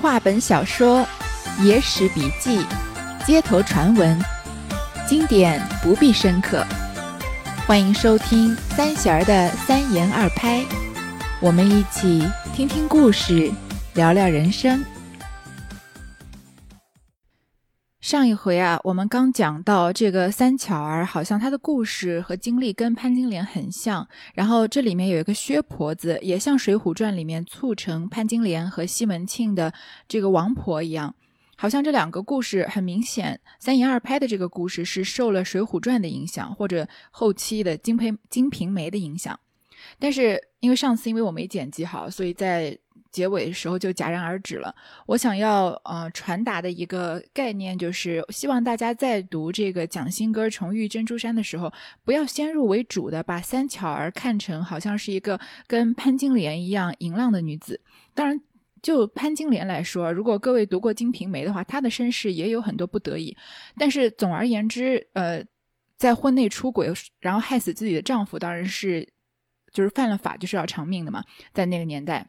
话本小说、野史笔记、街头传闻，经典不必深刻。欢迎收听三弦儿的三言二拍，我们一起听听故事，聊聊人生。上一回啊，我们刚讲到这个三巧儿，好像她的故事和经历跟潘金莲很像。然后这里面有一个薛婆子，也像《水浒传》里面促成潘金莲和西门庆的这个王婆一样，好像这两个故事很明显，三言二拍的这个故事是受了《水浒传》的影响，或者后期的《金瓶金瓶梅》的影响。但是因为上次因为我没剪辑好，所以在。结尾的时候就戛然而止了。我想要呃传达的一个概念就是，希望大家在读这个蒋新歌重遇珍珠山的时候，不要先入为主的把三巧儿看成好像是一个跟潘金莲一样淫浪的女子。当然，就潘金莲来说，如果各位读过《金瓶梅》的话，她的身世也有很多不得已。但是总而言之，呃，在婚内出轨然后害死自己的丈夫，当然是就是犯了法就是要偿命的嘛，在那个年代。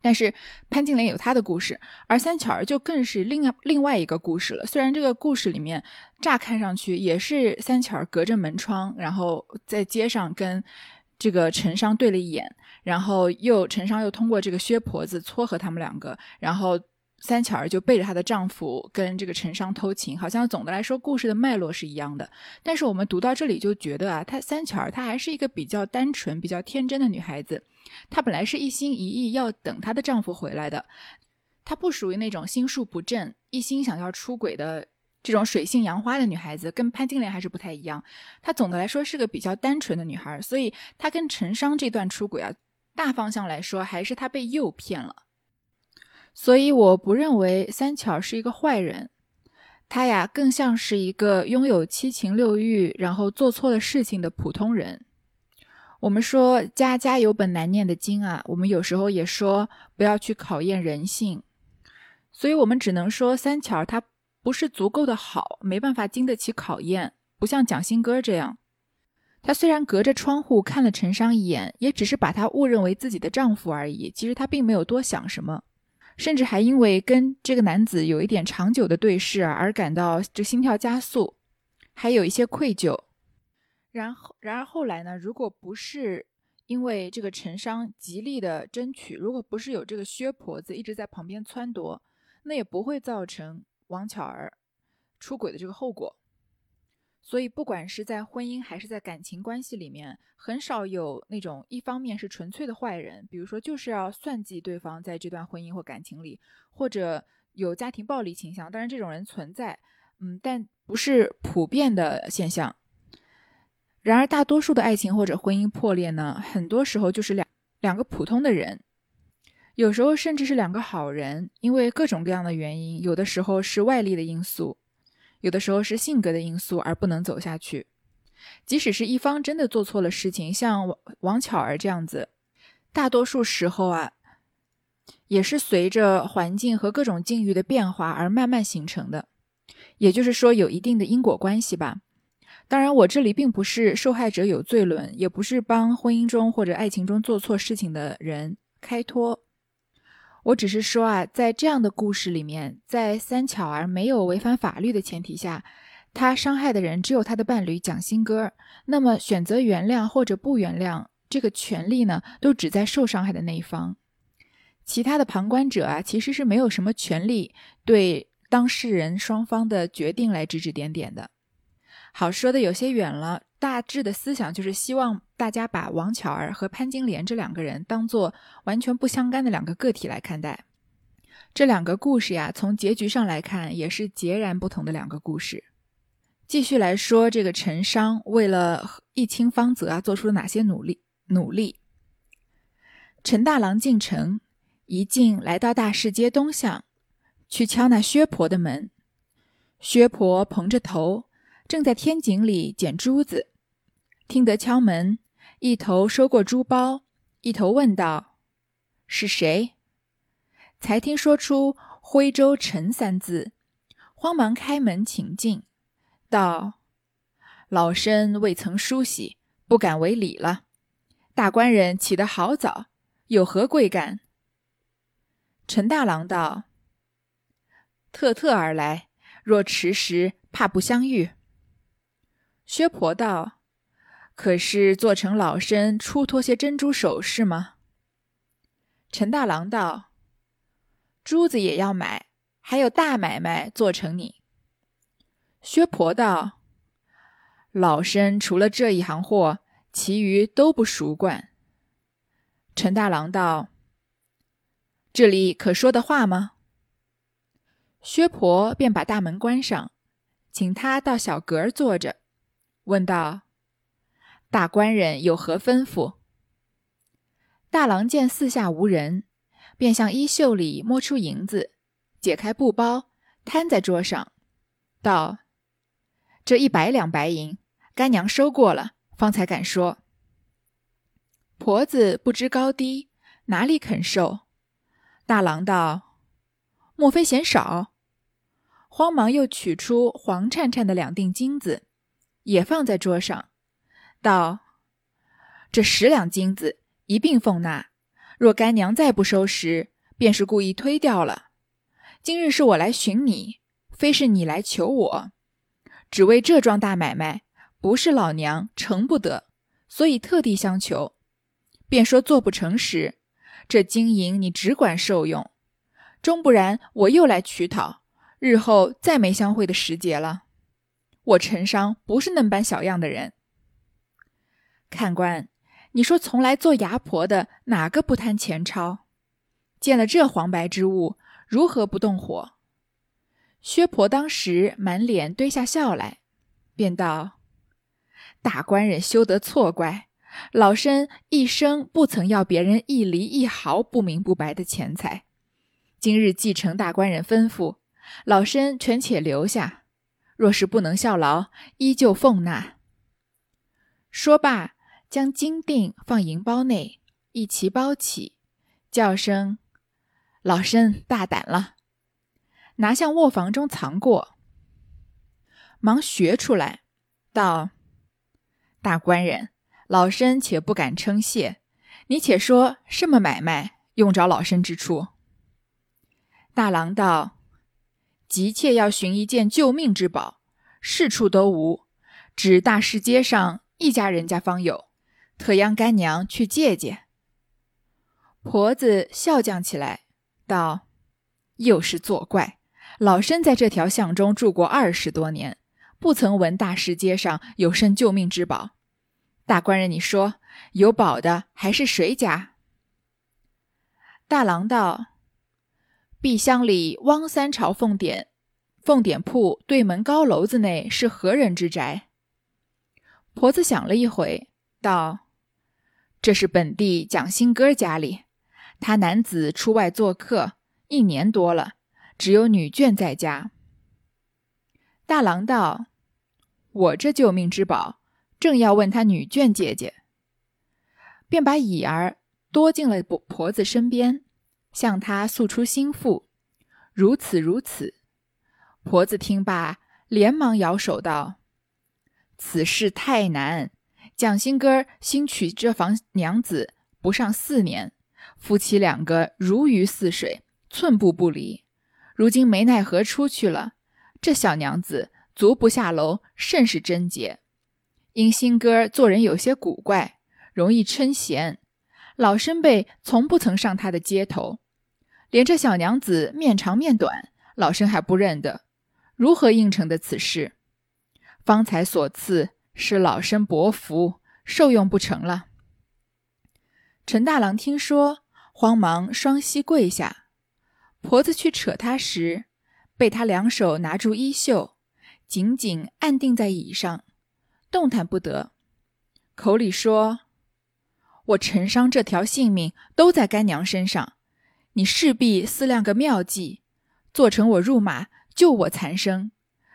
但是潘金莲有她的故事，而三巧儿就更是另另外一个故事了。虽然这个故事里面乍看上去也是三巧儿隔着门窗，然后在街上跟这个陈商对了一眼，然后又陈商又通过这个薛婆子撮合他们两个，然后。三巧儿就背着她的丈夫跟这个陈商偷情，好像总的来说故事的脉络是一样的。但是我们读到这里就觉得啊，她三巧儿她还是一个比较单纯、比较天真的女孩子。她本来是一心一意要等她的丈夫回来的，她不属于那种心术不正、一心想要出轨的这种水性杨花的女孩子，跟潘金莲还是不太一样。她总的来说是个比较单纯的女孩，所以她跟陈商这段出轨啊，大方向来说还是她被诱骗了。所以我不认为三巧是一个坏人，他呀更像是一个拥有七情六欲，然后做错了事情的普通人。我们说家家有本难念的经啊，我们有时候也说不要去考验人性。所以我们只能说三巧他不是足够的好，没办法经得起考验，不像蒋新歌这样。他虽然隔着窗户看了陈商一眼，也只是把他误认为自己的丈夫而已，其实他并没有多想什么。甚至还因为跟这个男子有一点长久的对视而感到这心跳加速，还有一些愧疚。然后，然而后来呢？如果不是因为这个陈商极力的争取，如果不是有这个薛婆子一直在旁边撺掇，那也不会造成王巧儿出轨的这个后果。所以，不管是在婚姻还是在感情关系里面，很少有那种一方面是纯粹的坏人，比如说就是要算计对方在这段婚姻或感情里，或者有家庭暴力倾向。当然，这种人存在，嗯，但不是普遍的现象。然而，大多数的爱情或者婚姻破裂呢，很多时候就是两两个普通的人，有时候甚至是两个好人，因为各种各样的原因，有的时候是外力的因素。有的时候是性格的因素而不能走下去，即使是一方真的做错了事情，像王王巧儿这样子，大多数时候啊，也是随着环境和各种境遇的变化而慢慢形成的，也就是说有一定的因果关系吧。当然，我这里并不是受害者有罪论，也不是帮婚姻中或者爱情中做错事情的人开脱。我只是说啊，在这样的故事里面，在三巧儿没有违反法律的前提下，他伤害的人只有他的伴侣蒋新歌。那么选择原谅或者不原谅，这个权利呢，都只在受伤害的那一方。其他的旁观者啊，其实是没有什么权利对当事人双方的决定来指指点点的。好，说的有些远了。大致的思想就是希望大家把王巧儿和潘金莲这两个人当做完全不相干的两个个体来看待。这两个故事呀，从结局上来看也是截然不同的两个故事。继续来说，这个陈商为了一清方泽啊，做出了哪些努力？努力。陈大郎进城，一进来到大市街东巷，去敲那薛婆的门。薛婆蓬着头，正在天井里捡珠子。听得敲门，一头收过珠包，一头问道：“是谁？”才听说出“徽州陈”三字，慌忙开门请进，道：“老身未曾梳洗，不敢为礼了。大官人起得好早，有何贵干？”陈大郎道：“特特而来，若迟时，怕不相遇。”薛婆道：“可是做成老身出脱些珍珠首饰吗？”陈大郎道：“珠子也要买，还有大买卖做成你。”薛婆道：“老身除了这一行货，其余都不熟惯。”陈大郎道：“这里可说的话吗？”薛婆便把大门关上，请他到小阁坐着，问道：“大官人有何吩咐？”大郎见四下无人，便向衣袖里摸出银子，解开布包，摊在桌上，道：“这一百两白银，干娘收过了，方才敢说。”婆子不知高低，哪里肯受？大郎道：“莫非嫌少？”慌忙又取出黄灿灿的两锭金子，也放在桌上，道：“这十两金子一并奉纳。若干娘再不收拾，便是故意推掉了。今日是我来寻你，非是你来求我，只为这桩大买卖，不是老娘成不得，所以特地相求。”便说做不成时，这金银你只管受用，终不然我又来取讨，日后再没相会的时节了。我陈商不是那般小样的人。看官，你说从来做牙婆的哪个不贪钱钞？见了这黄白之物，如何不动火？薛婆当时满脸堆下笑来，便道：“大官人休得错怪。”老身一生不曾要别人一厘一毫不明不白的钱财，今日继承大官人吩咐，老身权且留下。若是不能效劳，依旧奉纳。说罢，将金锭放银包内，一齐包起，叫声：“老身大胆了！”拿向卧房中藏过，忙学出来，道：“大官人。”老身且不敢称谢，你且说什么买卖用着老身之处？大郎道：“急切要寻一件救命之宝，四处都无，只大市街上一家人家方有，特央干娘去借借。”婆子笑将起来，道：“又是作怪！老身在这条巷中住过二十多年，不曾闻大市街上有甚救命之宝。”大官人，你说有宝的还是谁家？大郎道：“碧乡里汪三朝凤典，凤典铺对门高楼子内是何人之宅？”婆子想了一回，道：“这是本地蒋新哥家里，他男子出外做客一年多了，只有女眷在家。”大郎道：“我这救命之宝。”正要问他女眷姐姐，便把乙儿多进了婆婆子身边，向他诉出心腹，如此如此。婆子听罢，连忙摇手道：“此事太难。蒋新哥新娶这房娘子不上四年，夫妻两个如鱼似水，寸步不离。如今没奈何出去了，这小娘子足不下楼，甚是贞洁。”因新哥做人有些古怪，容易称贤，老身辈从不曾上他的街头，连这小娘子面长面短，老身还不认得，如何应承的此事？方才所赐是老身薄福，受用不成了。陈大郎听说，慌忙双膝跪下，婆子去扯他时，被他两手拿住衣袖，紧紧按定在椅上。动弹不得，口里说：“我陈商这条性命都在干娘身上，你势必思量个妙计，做成我入马，救我残生。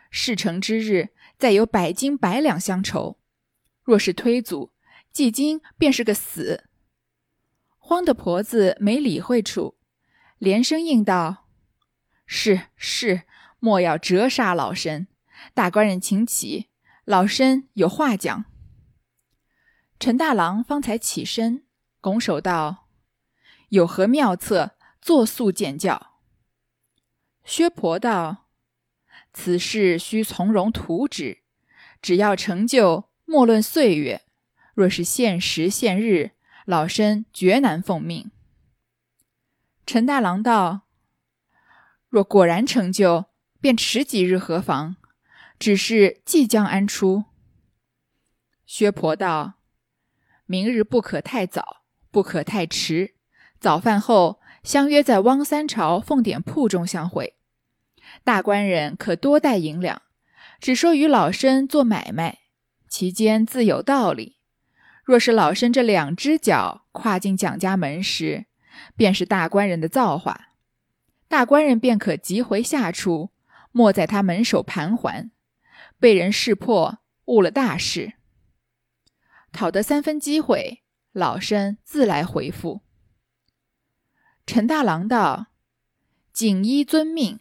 事成之日，再有百金百两相酬。若是推阻，季今便是个死。”慌的婆子没理会处，连声应道：“是是，莫要折杀老身。大官人请起。”老身有话讲。陈大郎方才起身，拱手道：“有何妙策，作速见教。”薛婆道：“此事须从容图之，只要成就，莫论岁月。若是限时限日，老身绝难奉命。”陈大郎道：“若果然成就，便迟几日何妨？只是即将安出？”薛婆道：“明日不可太早，不可太迟。早饭后相约在汪三朝奉典铺中相会。大官人可多带银两，只说与老身做买卖，其间自有道理。若是老身这两只脚跨进蒋家门时，便是大官人的造化，大官人便可急回下处，莫在他门首盘桓，被人识破，误了大事。讨得三分机会，老身自来回复。陈大郎道：“锦衣遵命。”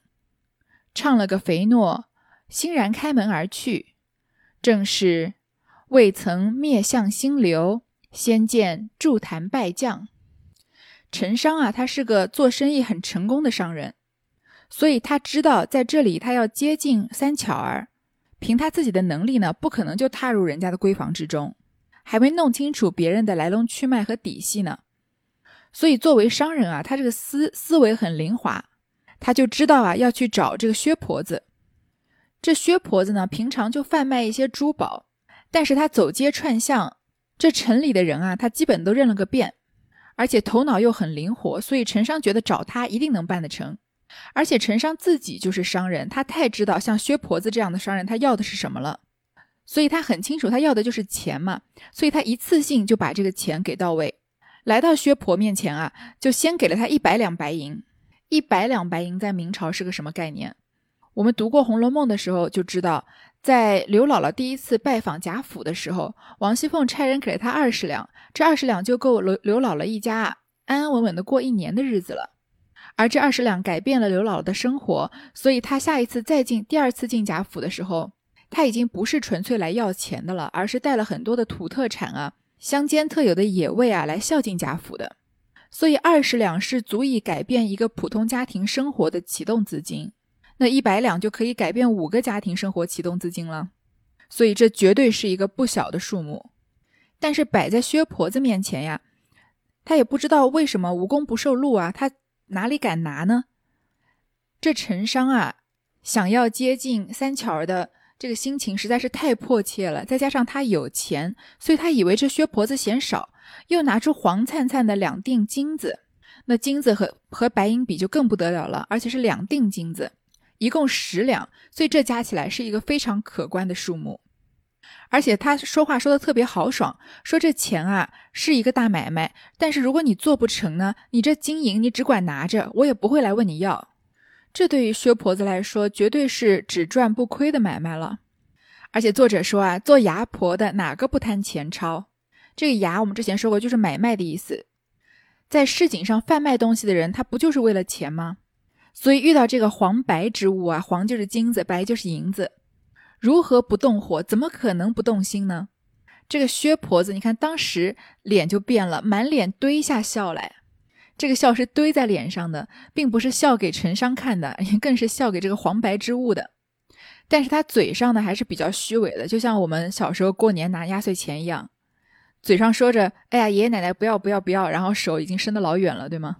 唱了个肥诺，欣然开门而去。正是未曾灭相星流，先见筑坛败将。陈商啊，他是个做生意很成功的商人，所以他知道在这里他要接近三巧儿，凭他自己的能力呢，不可能就踏入人家的闺房之中，还没弄清楚别人的来龙去脉和底细呢。所以作为商人啊，他这个思思维很灵活，他就知道啊要去找这个薛婆子。这薛婆子呢，平常就贩卖一些珠宝，但是他走街串巷，这城里的人啊，他基本都认了个遍。而且头脑又很灵活，所以陈商觉得找他一定能办得成。而且陈商自己就是商人，他太知道像薛婆子这样的商人他要的是什么了，所以他很清楚他要的就是钱嘛，所以他一次性就把这个钱给到位。来到薛婆面前啊，就先给了他一百两白银。一百两白银在明朝是个什么概念？我们读过《红楼梦》的时候就知道。在刘姥姥第一次拜访贾府的时候，王熙凤差人给了她二十两，这二十两就够刘刘姥姥一家安安稳稳的过一年的日子了。而这二十两改变了刘姥姥的生活，所以她下一次再进第二次进贾府的时候，他已经不是纯粹来要钱的了，而是带了很多的土特产啊、乡间特有的野味啊来孝敬贾府的。所以二十两是足以改变一个普通家庭生活的启动资金。那一百两就可以改变五个家庭生活启动资金了，所以这绝对是一个不小的数目。但是摆在薛婆子面前呀，他也不知道为什么无功不受禄啊，他哪里敢拿呢？这陈商啊，想要接近三巧儿的这个心情实在是太迫切了，再加上他有钱，所以他以为这薛婆子嫌少，又拿出黄灿灿的两锭金子，那金子和和白银比就更不得了了，而且是两锭金子。一共十两，所以这加起来是一个非常可观的数目。而且他说话说的特别豪爽，说这钱啊是一个大买卖，但是如果你做不成呢，你这金银你只管拿着，我也不会来问你要。这对于薛婆子来说，绝对是只赚不亏的买卖了。而且作者说啊，做牙婆的哪个不贪钱钞？这个牙我们之前说过，就是买卖的意思。在市井上贩卖东西的人，他不就是为了钱吗？所以遇到这个黄白之物啊，黄就是金子，白就是银子，如何不动火？怎么可能不动心呢？这个薛婆子，你看当时脸就变了，满脸堆下笑来。这个笑是堆在脸上的，并不是笑给陈商看的，更是笑给这个黄白之物的。但是他嘴上呢还是比较虚伪的，就像我们小时候过年拿压岁钱一样，嘴上说着“哎呀，爷爷奶奶不要不要不要”，然后手已经伸得老远了，对吗？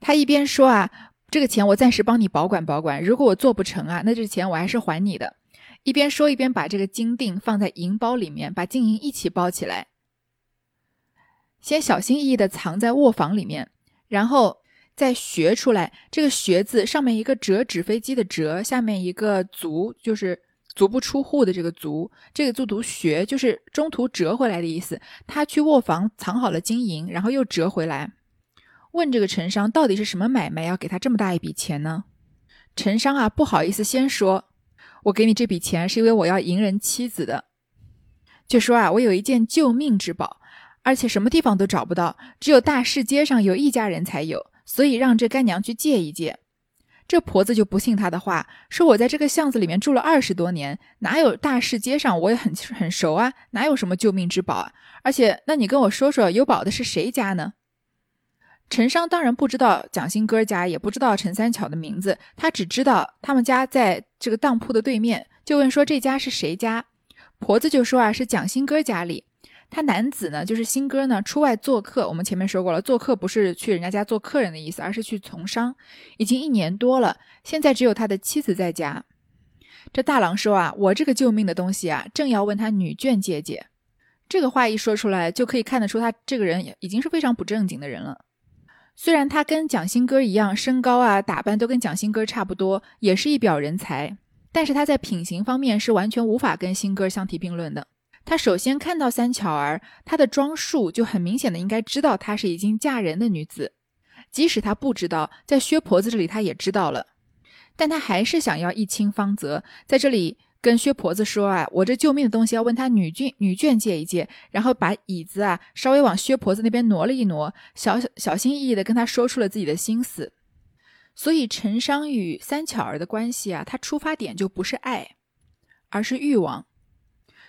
他一边说啊。这个钱我暂时帮你保管保管，如果我做不成啊，那这钱我还是还你的。一边说一边把这个金锭放在银包里面，把金银一起包起来，先小心翼翼地藏在卧房里面，然后再学出来。这个“学”字上面一个折纸飞机的“折”，下面一个“足”，就是足不出户的这个“足”，这个就读“学”，就是中途折回来的意思。他去卧房藏好了金银，然后又折回来。问这个陈商到底是什么买卖，要给他这么大一笔钱呢？陈商啊，不好意思，先说，我给你这笔钱是因为我要迎人妻子的。就说啊，我有一件救命之宝，而且什么地方都找不到，只有大市街上有一家人才有，所以让这干娘去借一借。这婆子就不信他的话，说我在这个巷子里面住了二十多年，哪有大市街上我也很很熟啊，哪有什么救命之宝啊？而且，那你跟我说说，有宝的是谁家呢？陈商当然不知道蒋新哥家，也不知道陈三巧的名字，他只知道他们家在这个当铺的对面，就问说这家是谁家？婆子就说啊是蒋新哥家里。他男子呢就是新哥呢出外做客，我们前面说过了，做客不是去人家家做客人的意思，而是去从商，已经一年多了，现在只有他的妻子在家。这大郎说啊，我这个救命的东西啊，正要问他女眷借借。这个话一说出来，就可以看得出他这个人已经是非常不正经的人了。虽然他跟蒋新哥一样，身高啊、打扮都跟蒋新哥差不多，也是一表人才，但是他在品行方面是完全无法跟新哥相提并论的。他首先看到三巧儿，她的装束就很明显的应该知道她是已经嫁人的女子，即使他不知道，在薛婆子这里他也知道了，但他还是想要一清方泽，在这里。跟薛婆子说啊，我这救命的东西要问他女眷女眷借一借，然后把椅子啊稍微往薛婆子那边挪了一挪，小小心翼翼的跟他说出了自己的心思。所以陈商与三巧儿的关系啊，他出发点就不是爱，而是欲望。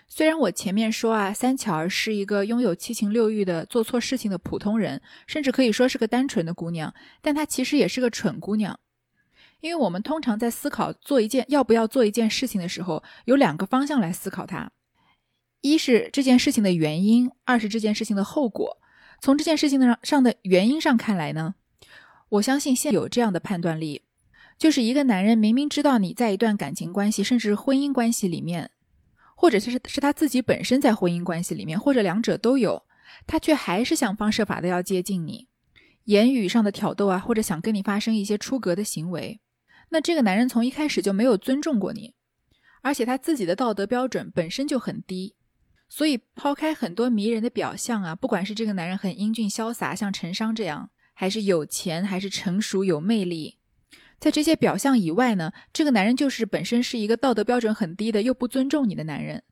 虽然我前面说啊，三巧儿是一个拥有七情六欲的做错事情的普通人，甚至可以说是个单纯的姑娘，但她其实也是个蠢姑娘。因为我们通常在思考做一件要不要做一件事情的时候，有两个方向来思考它：一是这件事情的原因，二是这件事情的后果。从这件事情的上的原因上看来呢，我相信现有这样的判断力，就是一个男人明明知道你在一段感情关系，甚至婚姻关系里面，或者是是他自己本身在婚姻关系里面，或者两者都有，他却还是想方设法的要接近你，言语上的挑逗啊，或者想跟你发生一些出格的行为。那这个男人从一开始就没有尊重过你，而且他自己的道德标准本身就很低，所以抛开很多迷人的表象啊，不管是这个男人很英俊潇洒，像陈商这样，还是有钱，还是成熟有魅力，在这些表象以外呢，这个男人就是本身是一个道德标准很低的，又不尊重你的男人，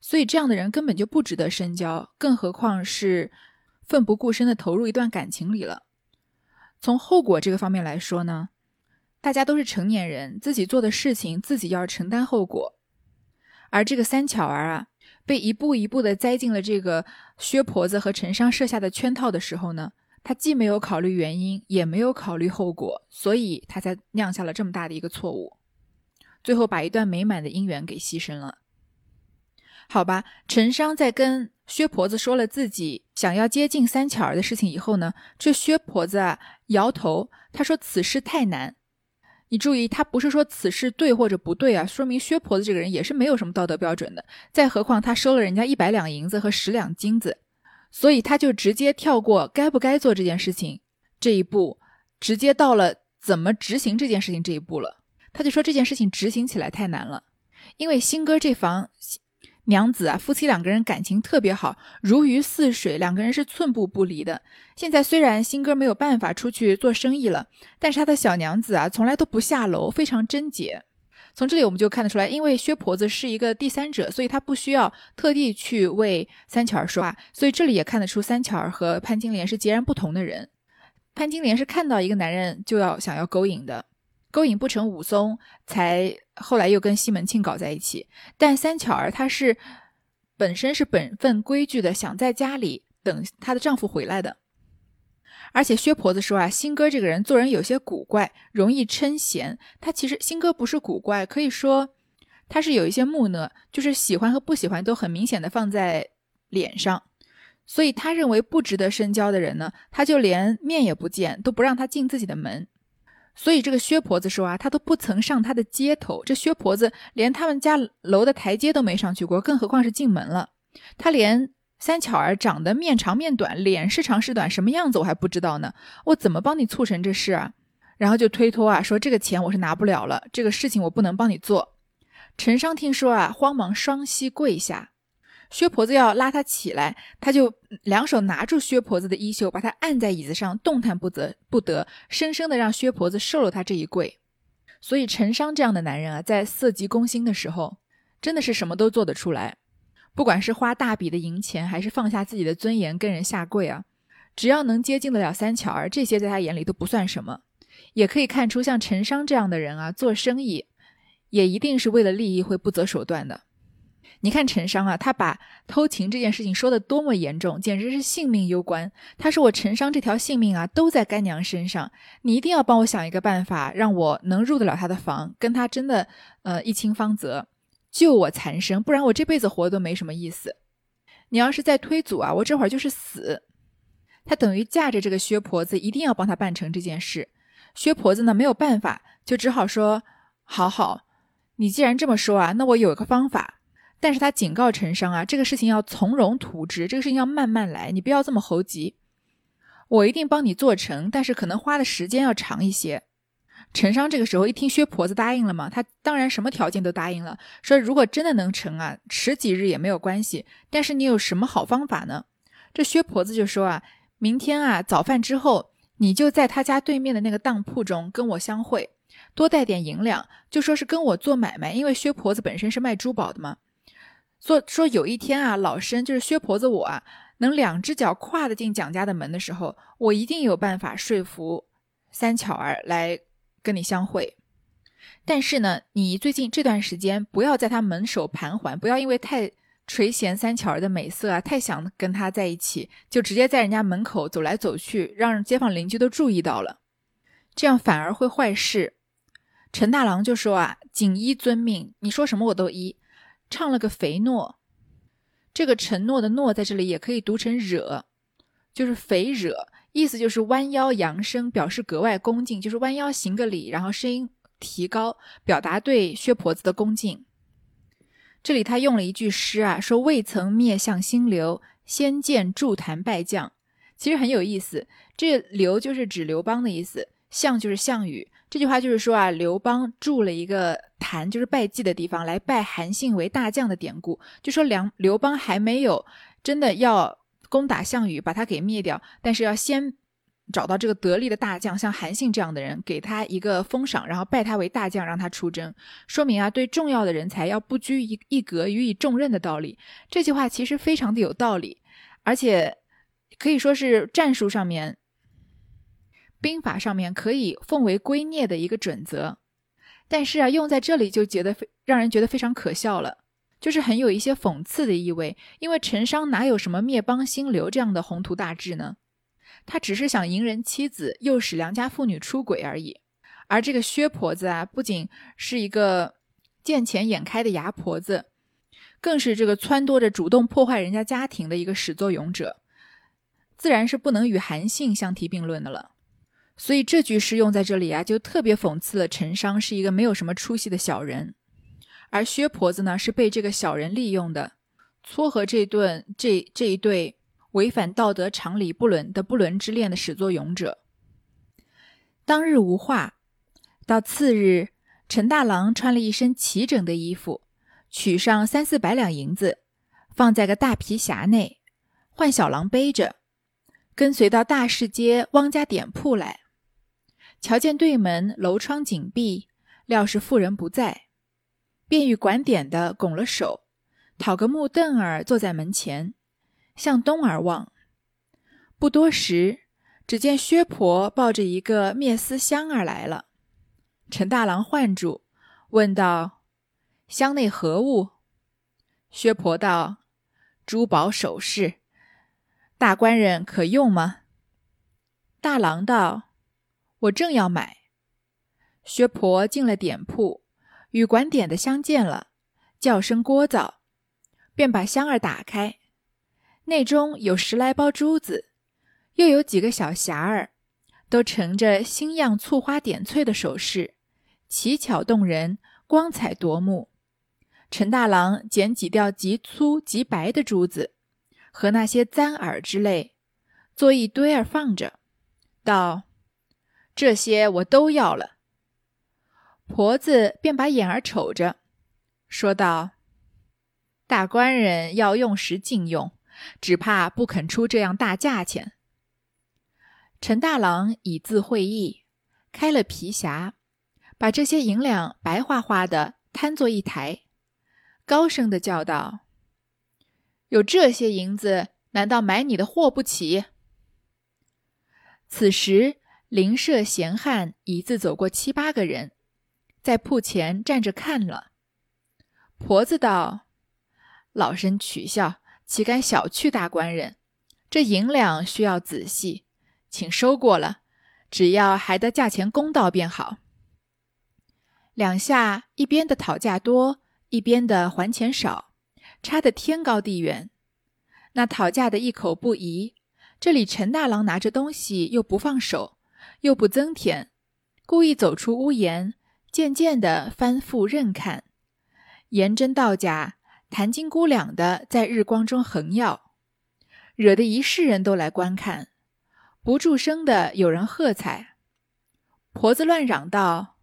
所以这样的人根本就不值得深交，更何况是奋不顾身的投入一段感情里了。从后果这个方面来说呢？大家都是成年人，自己做的事情自己要承担后果。而这个三巧儿啊，被一步一步的栽进了这个薛婆子和陈商设下的圈套的时候呢，他既没有考虑原因，也没有考虑后果，所以他才酿下了这么大的一个错误，最后把一段美满的姻缘给牺牲了。好吧，陈商在跟薛婆子说了自己想要接近三巧儿的事情以后呢，这薛婆子啊摇头，他说此事太难。你注意，他不是说此事对或者不对啊，说明薛婆子这个人也是没有什么道德标准的。再何况他收了人家一百两银子和十两金子，所以他就直接跳过该不该做这件事情这一步，直接到了怎么执行这件事情这一步了。他就说这件事情执行起来太难了，因为新哥这房。娘子啊，夫妻两个人感情特别好，如鱼似水，两个人是寸步不离的。现在虽然新哥没有办法出去做生意了，但是他的小娘子啊，从来都不下楼，非常贞洁。从这里我们就看得出来，因为薛婆子是一个第三者，所以她不需要特地去为三巧儿说话。所以这里也看得出三巧儿和潘金莲是截然不同的人。潘金莲是看到一个男人就要想要勾引的。勾引不成，武松才后来又跟西门庆搞在一起。但三巧儿她是本身是本分规矩的，想在家里等她的丈夫回来的。而且薛婆子说啊，新哥这个人做人有些古怪，容易称贤。他其实新哥不是古怪，可以说他是有一些木讷，就是喜欢和不喜欢都很明显的放在脸上。所以他认为不值得深交的人呢，他就连面也不见，都不让他进自己的门。所以这个薛婆子说啊，她都不曾上他的街头。这薛婆子连他们家楼的台阶都没上去过，更何况是进门了。她连三巧儿长得面长面短，脸是长是短，什么样子我还不知道呢。我怎么帮你促成这事啊？然后就推脱啊，说这个钱我是拿不了了，这个事情我不能帮你做。陈商听说啊，慌忙双膝跪下。薛婆子要拉他起来，他就两手拿住薛婆子的衣袖，把他按在椅子上，动弹不得，不得，生生的让薛婆子受了他这一跪。所以陈商这样的男人啊，在色急攻心的时候，真的是什么都做得出来，不管是花大笔的银钱，还是放下自己的尊严跟人下跪啊，只要能接近得了三巧儿，这些在他眼里都不算什么。也可以看出，像陈商这样的人啊，做生意也一定是为了利益会不择手段的。你看陈商啊，他把偷情这件事情说的多么严重，简直是性命攸关。他说我陈商这条性命啊，都在干娘身上，你一定要帮我想一个办法，让我能入得了他的房，跟他真的呃一清方泽，救我残生，不然我这辈子活都没什么意思。你要是再推阻啊，我这会儿就是死。他等于架着这个薛婆子，一定要帮他办成这件事。薛婆子呢没有办法，就只好说：“好好，你既然这么说啊，那我有一个方法。”但是他警告陈商啊，这个事情要从容图之，这个事情要慢慢来，你不要这么猴急。我一定帮你做成，但是可能花的时间要长一些。陈商这个时候一听薛婆子答应了嘛，他当然什么条件都答应了，说如果真的能成啊，迟几日也没有关系。但是你有什么好方法呢？这薛婆子就说啊，明天啊早饭之后，你就在他家对面的那个当铺中跟我相会，多带点银两，就说是跟我做买卖，因为薛婆子本身是卖珠宝的嘛。说说有一天啊，老身就是薛婆子我啊，能两只脚跨得进蒋家的门的时候，我一定有办法说服三巧儿来跟你相会。但是呢，你最近这段时间不要在他门首盘桓，不要因为太垂涎三巧儿的美色啊，太想跟他在一起，就直接在人家门口走来走去，让街坊邻居都注意到了，这样反而会坏事。陈大郎就说啊，谨依遵命，你说什么我都依。唱了个肥诺，这个承诺的诺在这里也可以读成惹，就是肥惹，意思就是弯腰扬声，表示格外恭敬，就是弯腰行个礼，然后声音提高，表达对薛婆子的恭敬。这里他用了一句诗啊，说未曾灭相心流，先见筑坛拜将，其实很有意思。这刘就是指刘邦的意思，项就是项羽。这句话就是说啊，刘邦筑了一个坛，就是拜祭的地方，来拜韩信为大将的典故。就说梁刘邦还没有真的要攻打项羽，把他给灭掉，但是要先找到这个得力的大将，像韩信这样的人，给他一个封赏，然后拜他为大将，让他出征。说明啊，对重要的人才要不拘一一格，予以重任的道理。这句话其实非常的有道理，而且可以说是战术上面。兵法上面可以奉为圭臬的一个准则，但是啊，用在这里就觉得非让人觉得非常可笑了，就是很有一些讽刺的意味。因为陈商哪有什么灭邦兴刘这样的宏图大志呢？他只是想迎人妻子，诱使良家妇女出轨而已。而这个薛婆子啊，不仅是一个见钱眼开的牙婆子，更是这个撺掇着主动破坏人家家庭的一个始作俑者，自然是不能与韩信相提并论的了。所以这句诗用在这里啊，就特别讽刺了陈商是一个没有什么出息的小人，而薛婆子呢是被这个小人利用的，撮合这顿这这一对违反道德常理不伦的不伦之恋的始作俑者。当日无话，到次日，陈大郎穿了一身齐整的衣服，取上三四百两银子，放在个大皮匣内，换小郎背着，跟随到大市街汪家点铺来。瞧见对门楼窗紧闭，料是妇人不在，便与管点的拱了手，讨个木凳儿坐在门前，向东而望。不多时，只见薛婆抱着一个篾丝箱儿来了。陈大郎唤住，问道：“箱内何物？”薛婆道：“珠宝首饰，大官人可用吗？”大郎道。我正要买，薛婆进了点铺，与管点的相见了，叫声聒噪，便把箱儿打开，内中有十来包珠子，又有几个小匣儿，都盛着新样簇花点翠的首饰，奇巧动人，光彩夺目。陈大郎捡几吊极粗极白的珠子，和那些簪耳之类，做一堆儿放着，道。这些我都要了。婆子便把眼儿瞅着，说道：“大官人要用时尽用，只怕不肯出这样大价钱。”陈大郎以字会意，开了皮匣，把这些银两白花花的摊作一台，高声的叫道：“有这些银子，难道买你的货不起？”此时。邻舍闲汉一字走过七八个人，在铺前站着看了。婆子道：“老身取笑，岂敢小觑大官人？这银两需要仔细，请收过了。只要还得价钱公道便好。两下一边的讨价多，一边的还钱少，差得天高地远。那讨价的一口不疑，这里陈大郎拿着东西又不放手，又不增添，故意走出屋檐，渐渐的翻覆任看，言真道假，谈斤估两的在日光中横耀，惹得一世人都来观看。不住声的有人喝彩，婆子乱嚷道：“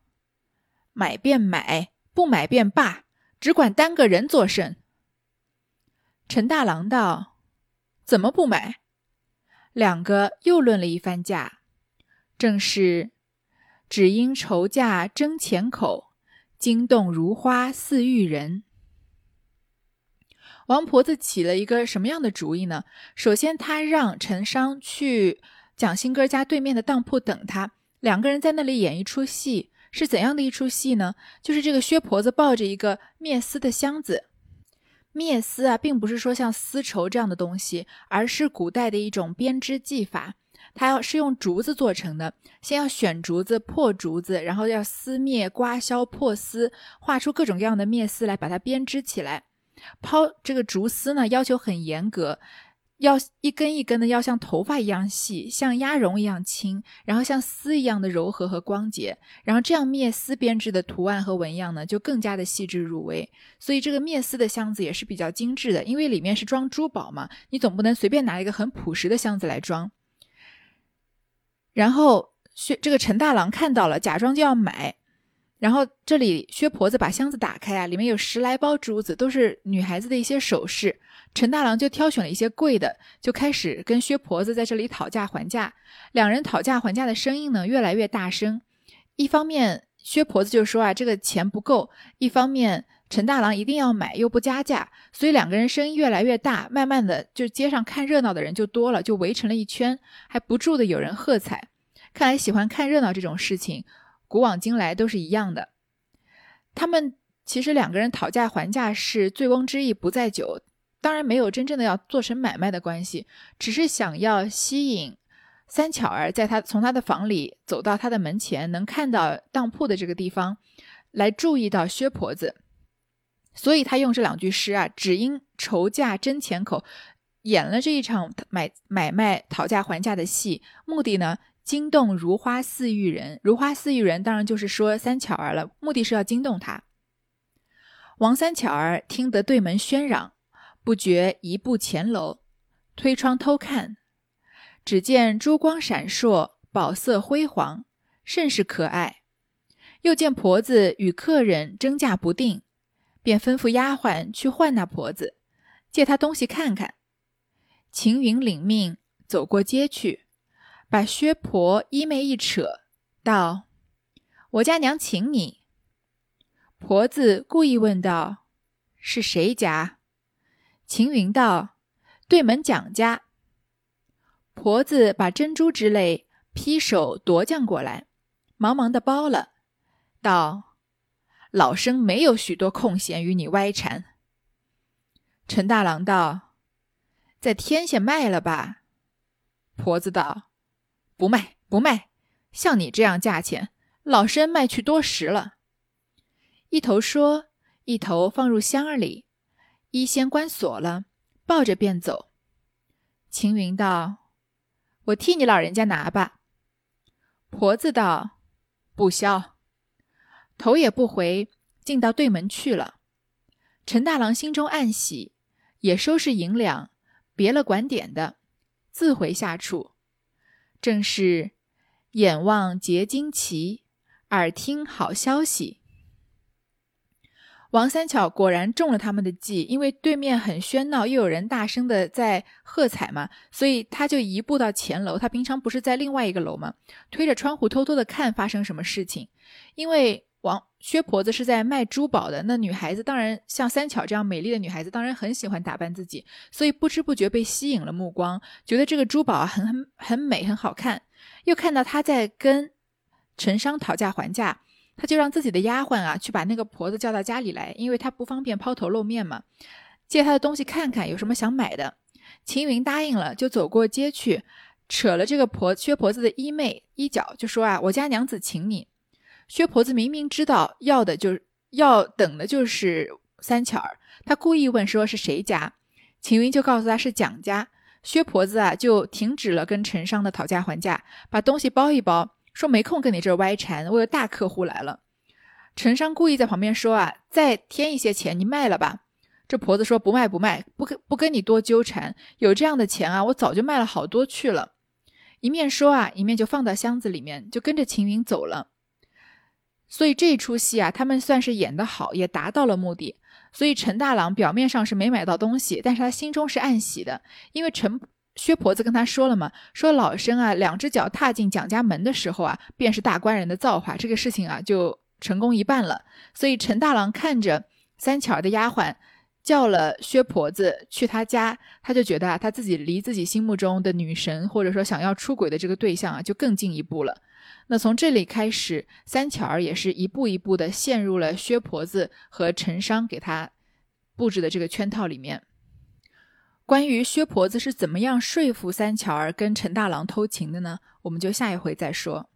买便买，不买便罢，只管单个人作甚？”陈大郎道：“怎么不买？”两个又论了一番价，正是只因愁嫁争钱口，惊动如花似玉人。王婆子起了一个什么样的主意呢？首先，她让陈商去。蒋新哥家对面的当铺等他，两个人在那里演一出戏，是怎样的一出戏呢？就是这个薛婆子抱着一个灭丝的箱子，灭丝啊，并不是说像丝绸这样的东西，而是古代的一种编织技法，它要是用竹子做成的，先要选竹子、破竹子，然后要撕篾、刮削、破丝，画出各种各样的篾丝来，把它编织起来。抛这个竹丝呢，要求很严格。要一根一根的，要像头发一样细，像鸭绒一样轻，然后像丝一样的柔和和光洁，然后这样篾丝编织的图案和纹样呢，就更加的细致入微。所以这个篾丝的箱子也是比较精致的，因为里面是装珠宝嘛，你总不能随便拿一个很朴实的箱子来装。然后薛这个陈大郎看到了，假装就要买。然后这里薛婆子把箱子打开啊，里面有十来包珠子，都是女孩子的一些首饰。陈大郎就挑选了一些贵的，就开始跟薛婆子在这里讨价还价。两人讨价还价的声音呢越来越大声。一方面薛婆子就说啊这个钱不够，一方面陈大郎一定要买又不加价，所以两个人声音越来越大。慢慢的就街上看热闹的人就多了，就围成了一圈，还不住的有人喝彩。看来喜欢看热闹这种事情。古往今来都是一样的，他们其实两个人讨价还价是醉翁之意不在酒，当然没有真正的要做成买卖的关系，只是想要吸引三巧儿在他从他的房里走到他的门前，能看到当铺的这个地方，来注意到薛婆子，所以他用这两句诗啊，只因愁价争钱口，演了这一场买买卖讨价还价的戏，目的呢？惊动如花似玉人，如花似玉人当然就是说三巧儿了，目的是要惊动他。王三巧儿听得对门喧嚷，不觉移步前楼，推窗偷看，只见珠光闪烁，宝色辉煌，甚是可爱。又见婆子与客人争价不定，便吩咐丫鬟去唤那婆子，借她东西看看。秦云领命走过街去。把薛婆衣袂一扯，道：“我家娘请你。”婆子故意问道：“是谁家？”秦云道：“对门蒋家。”婆子把珍珠之类劈手夺将过来，忙忙的包了，道：“老生没有许多空闲与你歪缠。”陈大郎道：“在天下卖了吧？”婆子道。不卖不卖，像你这样价钱，老身卖去多时了。一头说，一头放入箱儿里，衣先关锁了，抱着便走。秦云道：“我替你老人家拿吧。”婆子道：“不消。”头也不回，进到对门去了。陈大郎心中暗喜，也收拾银两，别了管点的，自回下处。正是眼望结金旗，耳听好消息。王三巧果然中了他们的计，因为对面很喧闹，又有人大声的在喝彩嘛，所以他就移步到前楼。他平常不是在另外一个楼吗？推着窗户偷偷的看发生什么事情，因为。薛婆子是在卖珠宝的，那女孩子当然像三巧这样美丽的女孩子，当然很喜欢打扮自己，所以不知不觉被吸引了目光，觉得这个珠宝很很很美，很好看。又看到她在跟陈商讨价还价，他就让自己的丫鬟啊去把那个婆子叫到家里来，因为他不方便抛头露面嘛。借他的东西看看有什么想买的。秦云答应了，就走过街去，扯了这个婆薛婆子的衣袂衣角，就说啊：“我家娘子请你。”薛婆子明明知道要的就是要等的就是三巧儿，他故意问说是谁家，秦云就告诉他是蒋家。薛婆子啊就停止了跟陈商的讨价还价，把东西包一包，说没空跟你这儿歪缠，我有大客户来了。陈商故意在旁边说啊，再添一些钱，你卖了吧。这婆子说不卖不卖，不跟不跟你多纠缠。有这样的钱啊，我早就卖了好多去了。一面说啊，一面就放到箱子里面，就跟着秦云走了。所以这出戏啊，他们算是演得好，也达到了目的。所以陈大郎表面上是没买到东西，但是他心中是暗喜的，因为陈薛婆子跟他说了嘛，说老身啊，两只脚踏进蒋家门的时候啊，便是大官人的造化，这个事情啊就成功一半了。所以陈大郎看着三巧儿的丫鬟。叫了薛婆子去他家，他就觉得啊，他自己离自己心目中的女神，或者说想要出轨的这个对象啊，就更进一步了。那从这里开始，三巧儿也是一步一步的陷入了薛婆子和陈商给他布置的这个圈套里面。关于薛婆子是怎么样说服三巧儿跟陈大郎偷情的呢？我们就下一回再说。